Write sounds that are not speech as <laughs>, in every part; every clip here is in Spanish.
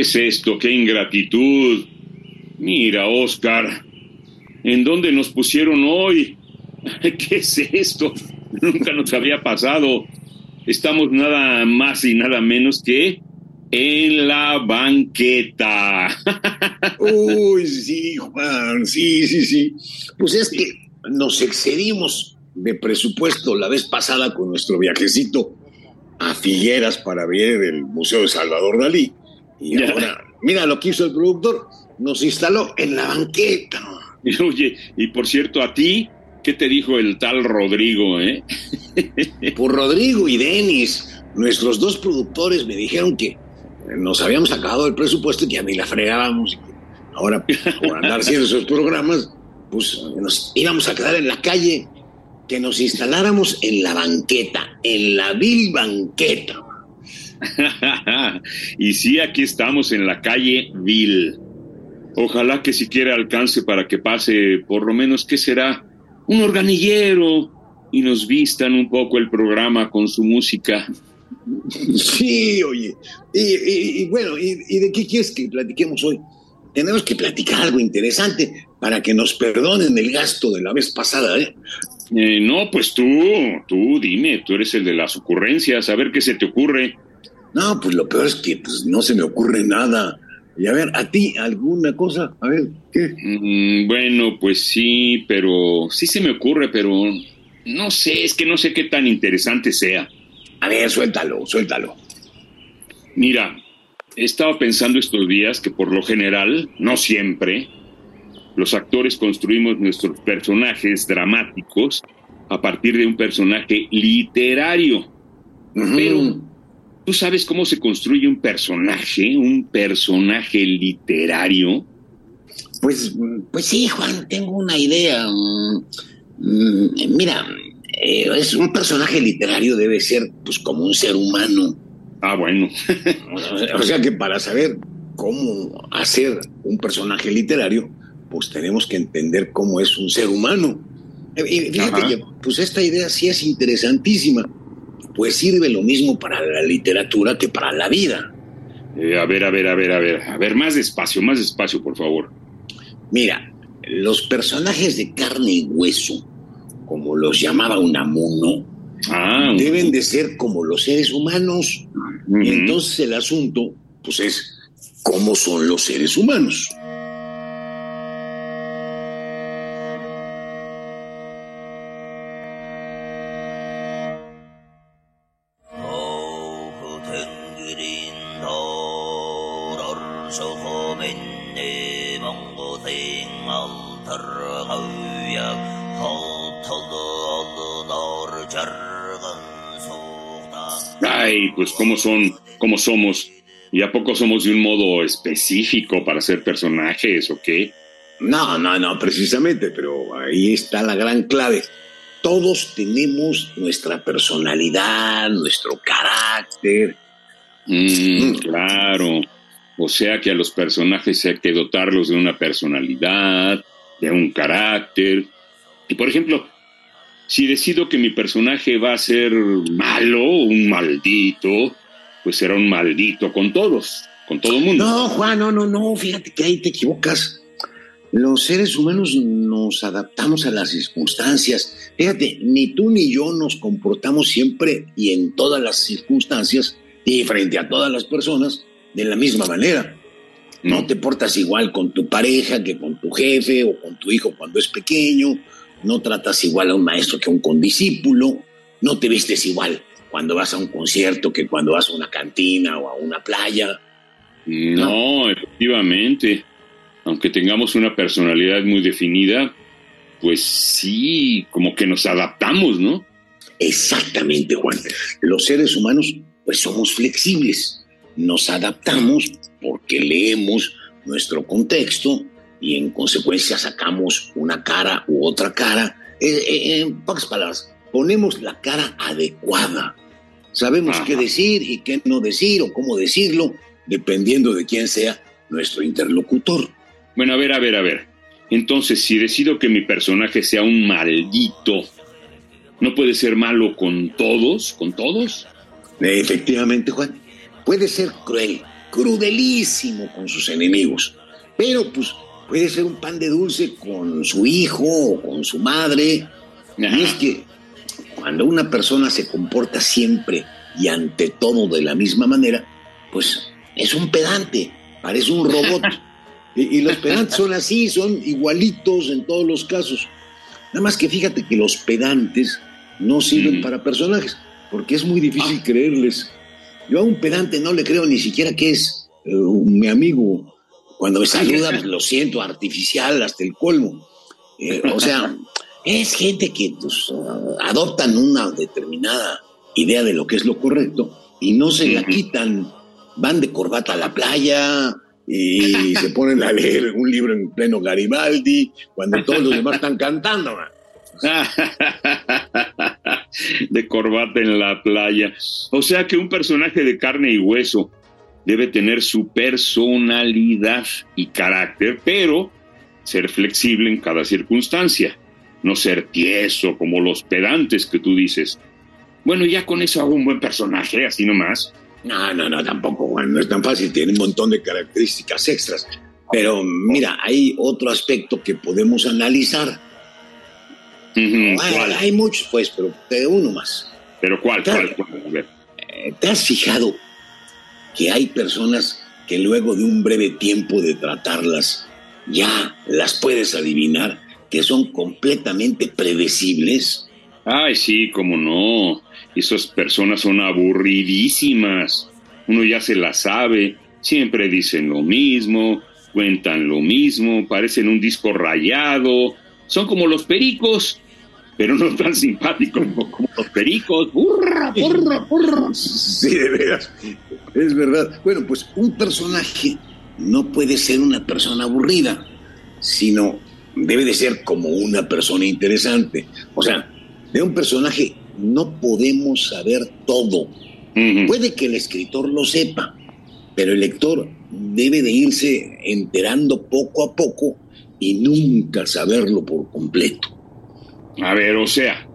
¿Qué es esto? ¡Qué ingratitud! Mira, Oscar, ¿en dónde nos pusieron hoy? <laughs> ¿Qué es esto? <laughs> Nunca nos había pasado. Estamos nada más y nada menos que en la banqueta. <laughs> Uy, sí, Juan, sí, sí, sí. Pues es que nos excedimos de presupuesto la vez pasada con nuestro viajecito a Figueras para ver el Museo de Salvador Dalí. Y ahora, mira lo que hizo el productor, nos instaló en la banqueta. <laughs> Oye, y por cierto, a ti, ¿qué te dijo el tal Rodrigo, eh? <laughs> Por Rodrigo y Denis, nuestros dos productores me dijeron que nos habíamos acabado el presupuesto y que a mí la fregábamos. Ahora, por andar haciendo esos programas, pues nos íbamos a quedar en la calle, que nos instaláramos en la banqueta, en la vil banqueta. <laughs> y sí, aquí estamos en la calle Vil. Ojalá que siquiera alcance para que pase por lo menos, ¿qué será? Un organillero y nos vistan un poco el programa con su música. Sí, oye. Y, bueno, ¿y, de qué quieres que platiquemos hoy? Tenemos que platicar algo interesante para que nos perdonen el gasto de la vez pasada, ¿eh? eh no, pues tú, tú dime, tú eres el de las ocurrencias, a ver qué se te ocurre. No, pues lo peor es que pues, no se me ocurre nada. Y a ver, ¿a ti alguna cosa? A ver, ¿qué? Mm, bueno, pues sí, pero sí se me ocurre, pero no sé, es que no sé qué tan interesante sea. A ver, suéltalo, suéltalo. Mira, he estado pensando estos días que por lo general, no siempre, los actores construimos nuestros personajes dramáticos a partir de un personaje literario. Pero ¿Tú sabes cómo se construye un personaje, un personaje literario? Pues, pues sí, Juan, tengo una idea. Mm, mira, eh, es un personaje literario debe ser pues como un ser humano. Ah, bueno. <laughs> o sea que para saber cómo hacer un personaje literario, pues tenemos que entender cómo es un ser humano. Eh, y fíjate que pues esta idea sí es interesantísima pues sirve lo mismo para la literatura que para la vida. Eh, a ver, a ver, a ver, a ver, a ver, más despacio, más despacio, por favor. Mira, los personajes de carne y hueso, como los llamaba Unamuno, ah, deben de ser como los seres humanos. Y entonces el asunto, pues es cómo son los seres humanos. Ay, pues cómo son, cómo somos. ¿Y a poco somos de un modo específico para ser personajes o qué? No, no, no, precisamente, pero ahí está la gran clave. Todos tenemos nuestra personalidad, nuestro carácter. Mm, mm. claro. O sea que a los personajes hay que dotarlos de una personalidad, de un carácter. Y por ejemplo, si decido que mi personaje va a ser malo, un maldito, pues será un maldito con todos, con todo mundo. No, Juan, no, no, no, fíjate que ahí te equivocas. Los seres humanos nos adaptamos a las circunstancias. Fíjate, ni tú ni yo nos comportamos siempre y en todas las circunstancias y frente a todas las personas de la misma manera. No mm. te portas igual con tu pareja que con tu jefe o con tu hijo cuando es pequeño no tratas igual a un maestro que a un condiscípulo, no te vistes igual cuando vas a un concierto que cuando vas a una cantina o a una playa. No, efectivamente. Aunque tengamos una personalidad muy definida, pues sí, como que nos adaptamos, ¿no? Exactamente, Juan. Los seres humanos, pues somos flexibles. Nos adaptamos porque leemos nuestro contexto y en consecuencia sacamos una cara u otra cara. Eh, eh, en pocas palabras, ponemos la cara adecuada. Sabemos qué decir y qué no decir o cómo decirlo, dependiendo de quién sea nuestro interlocutor. Bueno, a ver, a ver, a ver. Entonces, si decido que mi personaje sea un maldito, ¿no puede ser malo con todos? ¿Con todos? Efectivamente, Juan. Puede ser cruel, crudelísimo con sus enemigos, pero pues puede ser un pan de dulce con su hijo o con su madre. Y es que cuando una persona se comporta siempre y ante todo de la misma manera, pues es un pedante, parece un robot. <laughs> y, los pedantes son así, son igualitos en todos los casos. Nada más que fíjate que los pedantes no sirven para personajes, porque es muy difícil ah. creerles. Yo a un pedante no le creo ni siquiera que es eh, mi amigo. Cuando me saluda, pues, lo siento artificial hasta el colmo. Eh, o sea, es gente que pues, adoptan una determinada idea de lo que es lo correcto y no se la quitan. Van de corbata a la playa y se ponen a leer un libro en pleno Garibaldi cuando todos los demás están cantando. <laughs> de corbata en la playa. O sea que un personaje de carne y hueso debe tener su personalidad y carácter, pero ser flexible en cada circunstancia no ser tieso como los pedantes que tú dices. Bueno, ya con eso hago un buen personaje, así nomás. No, no, no, tampoco, no es tan fácil, tiene un montón de características extras. Pero mira, hay otro aspecto que podemos analizar. Hay, muchos, pues, pero te uno más. ¿Pero cuál? ¿Cuál? Eh, ¿Te has fijado que hay personas que luego de un breve tiempo de tratarlas ya las puedes adivinar? que son completamente predecibles. Ay, sí, cómo no. Esas personas son aburridísimas. Uno ya se la sabe. Siempre dicen lo mismo, cuentan lo mismo, parecen un disco rayado. Son como los pericos, pero no tan simpáticos como los pericos. ¡Burra, burra, burra! Sí, de veras. Es verdad. Bueno, pues un personaje no puede ser una persona aburrida, sino debe de ser como una persona interesante. O sea, de un personaje no podemos saber todo. Puede que el escritor lo sepa, pero el lector debe de irse enterando poco a poco y nunca saberlo por completo. A ver, o sea,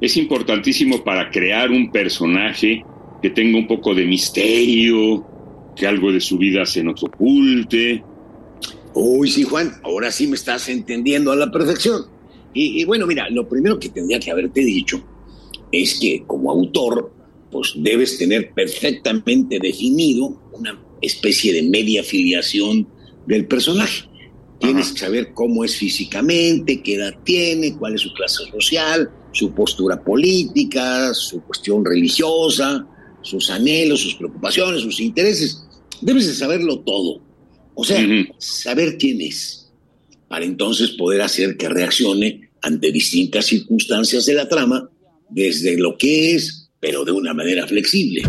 es importantísimo para crear un personaje que tenga un poco de misterio, que algo de su vida se nos oculte, Uy, sí, Juan, ahora sí me estás entendiendo a la perfección. Y, bueno, mira, lo primero que tendría que haberte dicho es que como autor, pues debes tener perfectamente definido una especie de media filiación del personaje. Tienes que saber cómo es físicamente, qué edad tiene, cuál es su clase social, su postura política, su cuestión religiosa, sus anhelos, sus preocupaciones, sus intereses. Debes de saberlo todo. O sea, saber quién es, para entonces poder hacer que reaccione ante distintas circunstancias de la trama, desde lo que es, pero de una manera flexible.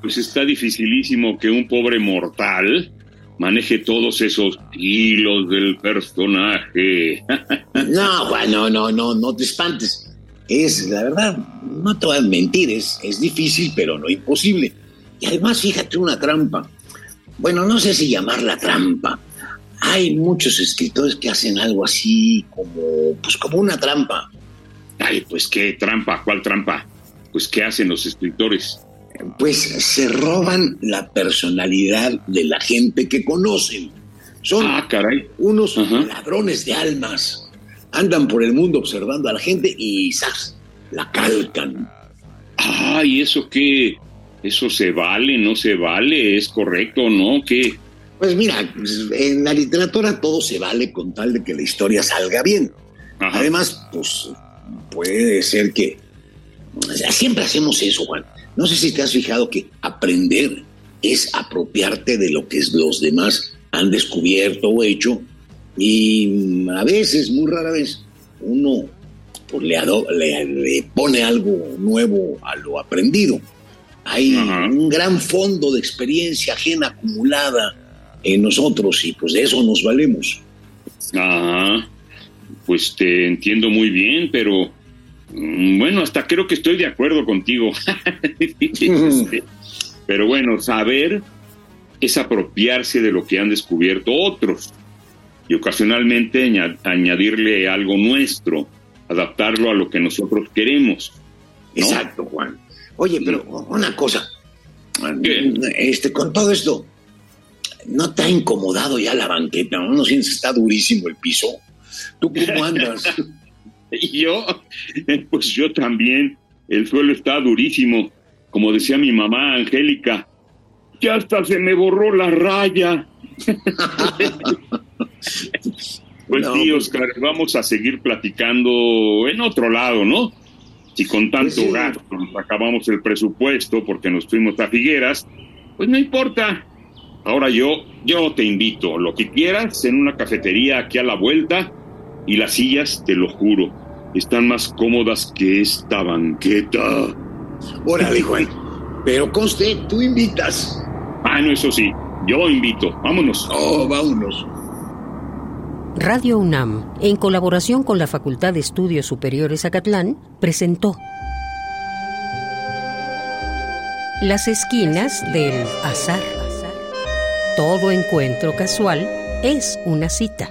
Pues está dificilísimo que un pobre mortal maneje todos esos hilos del personaje. no, bueno, no, no, no te espantes. Es, la verdad, no te voy a mentir, es, es difícil, pero no imposible. Y además, fíjate una trampa. Bueno, no sé si llamarla trampa. Hay muchos escritores que hacen algo así como, pues como una trampa. Ay, pues qué trampa, ¿cuál trampa? pues ¿qué hacen los escritores? Pues se roban la personalidad de la gente que conocen. Son ah, unos ladrones de almas. Andan por el mundo observando a la gente y ¡zas! la calcan. Ay, ¿eso qué? ¿Eso se vale? ¿No se vale? ¿Es correcto o no? ¿Qué? Pues mira, en la literatura todo se vale con tal de que la historia salga bien. Además, pues puede ser que siempre hacemos eso, Juan. No sé si te has fijado que aprender es apropiarte de lo que los demás han descubierto o hecho y a veces, muy rara vez, uno pues, le, pone algo nuevo a lo aprendido. Hay un gran fondo de experiencia ajena acumulada en nosotros y pues de eso nos valemos. Ah, pues te entiendo muy bien, pero bueno, hasta creo que estoy de acuerdo contigo. <laughs> pero bueno, saber es apropiarse de lo que han descubierto otros y ocasionalmente añadirle algo nuestro, adaptarlo a lo que nosotros queremos. Exacto, Juan. Oye, pero una cosa, este, con todo esto, ¿no te ha incomodado ya la banqueta? ¿No, ¿No sientes que está durísimo el piso? ¿Tú cómo andas? <laughs> <laughs> yo, <laughs> pues yo también. El suelo está durísimo. Como decía mi mamá Angélica, ya hasta se me borró la raya. <laughs> pues sí, Oscar, vamos a seguir platicando en otro lado, ¿no? Si con tanto pues gasto nos acabamos el presupuesto porque nos fuimos a Figueras, pues no importa. Ahora yo, yo te invito, lo que quieras, en una cafetería aquí a la vuelta, y las sillas, te lo juro, están más cómodas que esta banqueta. Órale, Juan. Pero conste, tú invitas. Ah, no, eso sí, yo invito. Vámonos. Oh, vámonos. Radio UNAM, en colaboración con la Facultad de Estudios Superiores Acatlán, presentó Las esquinas del azar. Todo encuentro casual es una cita